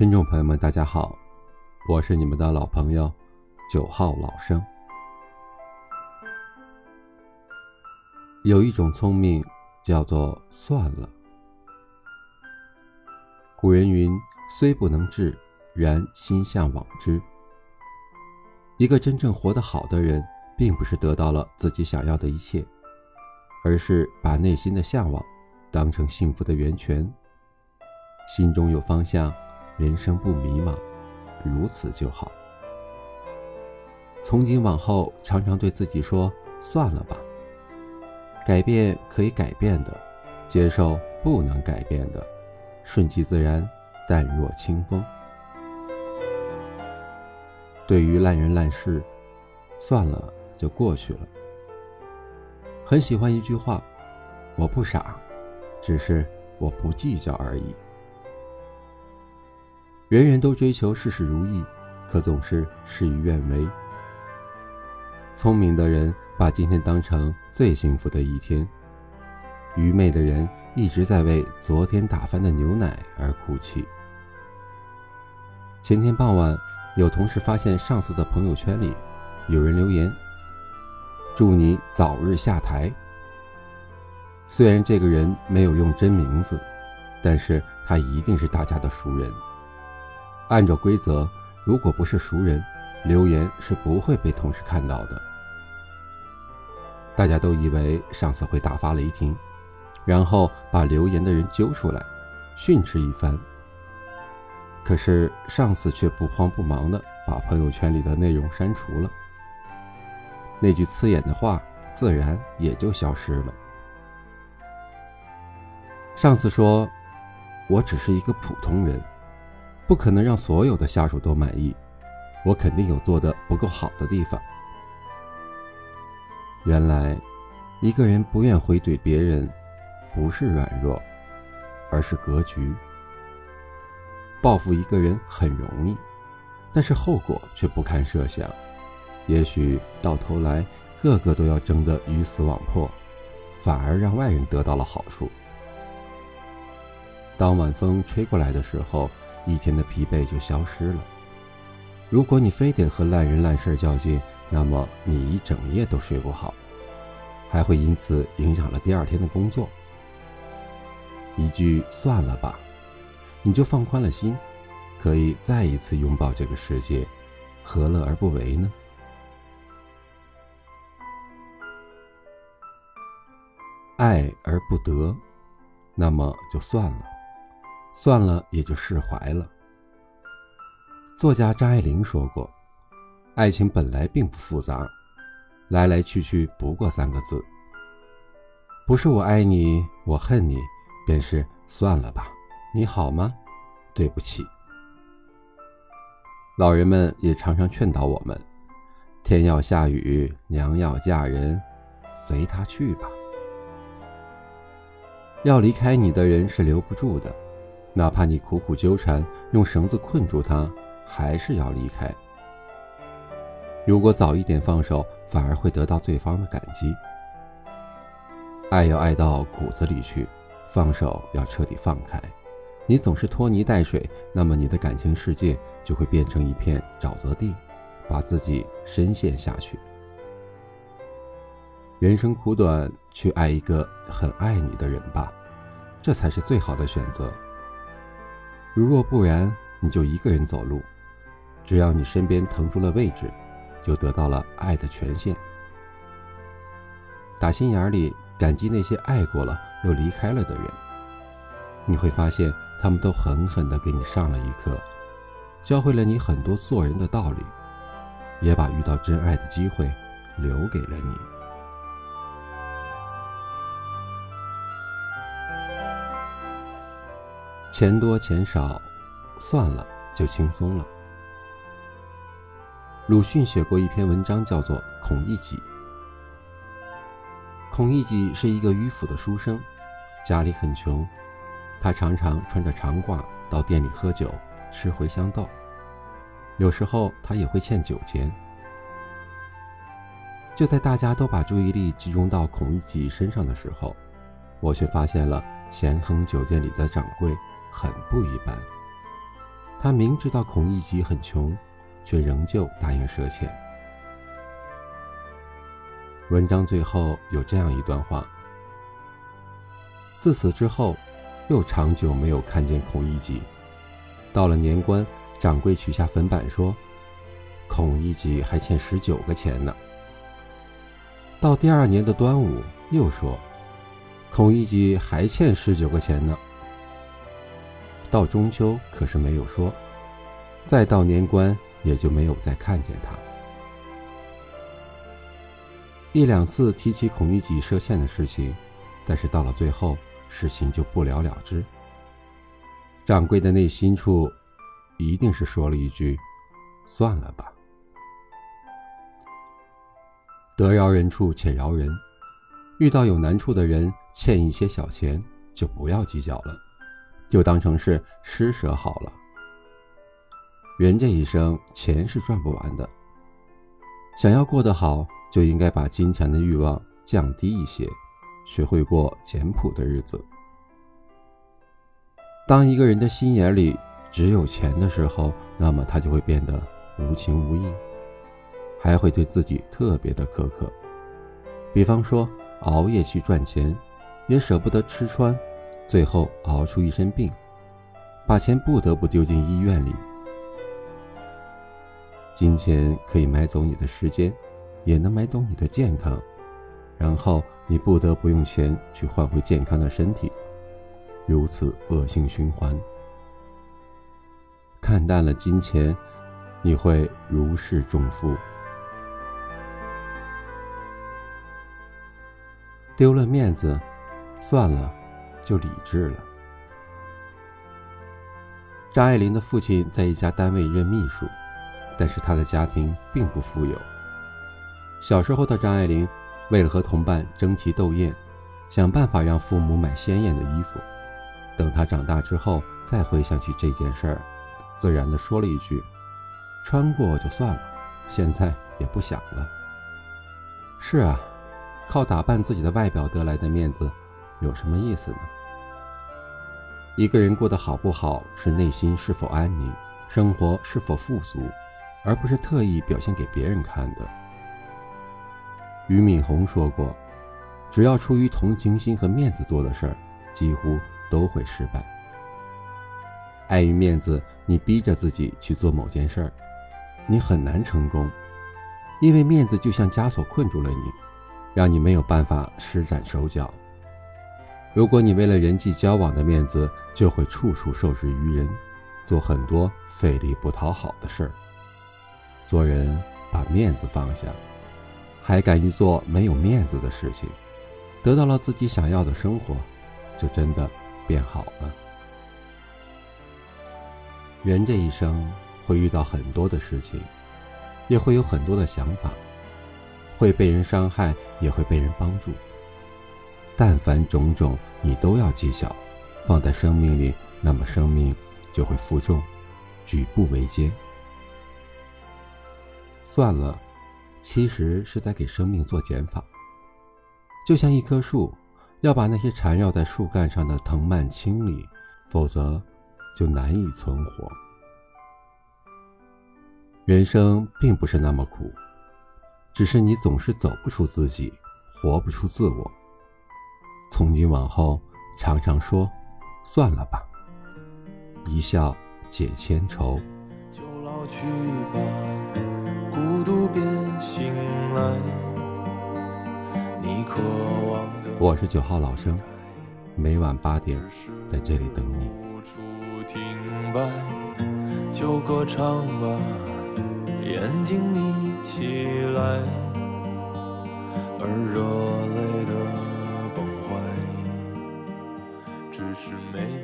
听众朋友们，大家好，我是你们的老朋友九号老生。有一种聪明叫做算了。古人云：“虽不能至，然心向往之。”一个真正活得好的人，并不是得到了自己想要的一切，而是把内心的向往当成幸福的源泉。心中有方向，人生不迷茫，如此就好。从今往后，常常对自己说：“算了吧。”改变可以改变的，接受不能改变的，顺其自然，淡若清风。对于烂人烂事，算了就过去了。很喜欢一句话：“我不傻，只是我不计较而已。”人人都追求事事如意，可总是事与愿违。聪明的人把今天当成最幸福的一天，愚昧的人一直在为昨天打翻的牛奶而哭泣。前天傍晚。有同事发现上司的朋友圈里，有人留言：“祝你早日下台。”虽然这个人没有用真名字，但是他一定是大家的熟人。按照规则，如果不是熟人，留言是不会被同事看到的。大家都以为上司会大发雷霆，然后把留言的人揪出来，训斥一番。可是上司却不慌不忙的把朋友圈里的内容删除了，那句刺眼的话自然也就消失了。上司说：“我只是一个普通人，不可能让所有的下属都满意，我肯定有做的不够好的地方。”原来，一个人不愿回怼别人，不是软弱，而是格局。报复一个人很容易，但是后果却不堪设想。也许到头来，个个都要争得鱼死网破，反而让外人得到了好处。当晚风吹过来的时候，一天的疲惫就消失了。如果你非得和烂人烂事较劲，那么你一整夜都睡不好，还会因此影响了第二天的工作。一句算了吧。你就放宽了心，可以再一次拥抱这个世界，何乐而不为呢？爱而不得，那么就算了，算了也就释怀了。作家张爱玲说过：“爱情本来并不复杂，来来去去不过三个字，不是我爱你，我恨你，便是算了吧。”你好吗？对不起。老人们也常常劝导我们：天要下雨，娘要嫁人，随他去吧。要离开你的人是留不住的，哪怕你苦苦纠缠，用绳子困住他，还是要离开。如果早一点放手，反而会得到对方的感激。爱要爱到骨子里去，放手要彻底放开。你总是拖泥带水，那么你的感情世界就会变成一片沼泽地，把自己深陷下去。人生苦短，去爱一个很爱你的人吧，这才是最好的选择。如若不然，你就一个人走路，只要你身边腾出了位置，就得到了爱的权限。打心眼里感激那些爱过了又离开了的人，你会发现。他们都狠狠地给你上了一课，教会了你很多做人的道理，也把遇到真爱的机会留给了你。钱多钱少，算了就轻松了。鲁迅写过一篇文章，叫做《孔乙己》。孔乙己是一个迂腐的书生，家里很穷。他常常穿着长褂到店里喝酒，吃茴香豆。有时候他也会欠酒钱。就在大家都把注意力集中到孔乙己身上的时候，我却发现了咸亨酒店里的掌柜很不一般。他明知道孔乙己很穷，却仍旧答应赊钱。文章最后有这样一段话：自此之后，又长久没有看见孔乙己。到了年关，掌柜取下粉板说：“孔乙己还欠十九个钱呢。”到第二年的端午，又说：“孔乙己还欠十九个钱呢。”到中秋可是没有说，再到年关也就没有再看见他。一两次提起孔乙己赊欠的事情，但是到了最后，事情就不了了之。掌柜的内心处，一定是说了一句：“算了吧。”得饶人处且饶人，遇到有难处的人欠一些小钱，就不要计较了，就当成是施舍好了。人这一生，钱是赚不完的，想要过得好，就应该把金钱的欲望降低一些，学会过简朴的日子。当一个人的心眼里只有钱的时候，那么他就会变得无情无义。还会对自己特别的苛刻，比方说熬夜去赚钱，也舍不得吃穿，最后熬出一身病，把钱不得不丢进医院里。金钱可以买走你的时间，也能买走你的健康，然后你不得不用钱去换回健康的身体，如此恶性循环。看淡了金钱，你会如释重负。丢了面子，算了，就理智了。张爱玲的父亲在一家单位任秘书，但是他的家庭并不富有。小时候的张爱玲，为了和同伴争奇斗艳，想办法让父母买鲜艳的衣服。等她长大之后，再回想起这件事儿，自然的说了一句：“穿过就算了，现在也不想了。”是啊。靠打扮自己的外表得来的面子，有什么意思呢？一个人过得好不好，是内心是否安宁，生活是否富足，而不是特意表现给别人看的。俞敏洪说过：“只要出于同情心和面子做的事儿，几乎都会失败。碍于面子，你逼着自己去做某件事儿，你很难成功，因为面子就像枷锁困住了你。”让你没有办法施展手脚。如果你为了人际交往的面子，就会处处受制于人，做很多费力不讨好的事儿。做人把面子放下，还敢于做没有面子的事情，得到了自己想要的生活，就真的变好了。人这一生会遇到很多的事情，也会有很多的想法。会被人伤害，也会被人帮助。但凡种种，你都要计较，放在生命里，那么生命就会负重，举步维艰。算了，其实是在给生命做减法。就像一棵树，要把那些缠绕在树干上的藤蔓清理，否则就难以存活。人生并不是那么苦。只是你总是走不出自己，活不出自我。从今往后，常常说，算了吧，一笑解千愁。就老去吧，孤独便醒来。你渴望的。我是九号老生，每晚八点在这里等你。无处停摆就歌唱吧。眼睛眯起来，而热。是美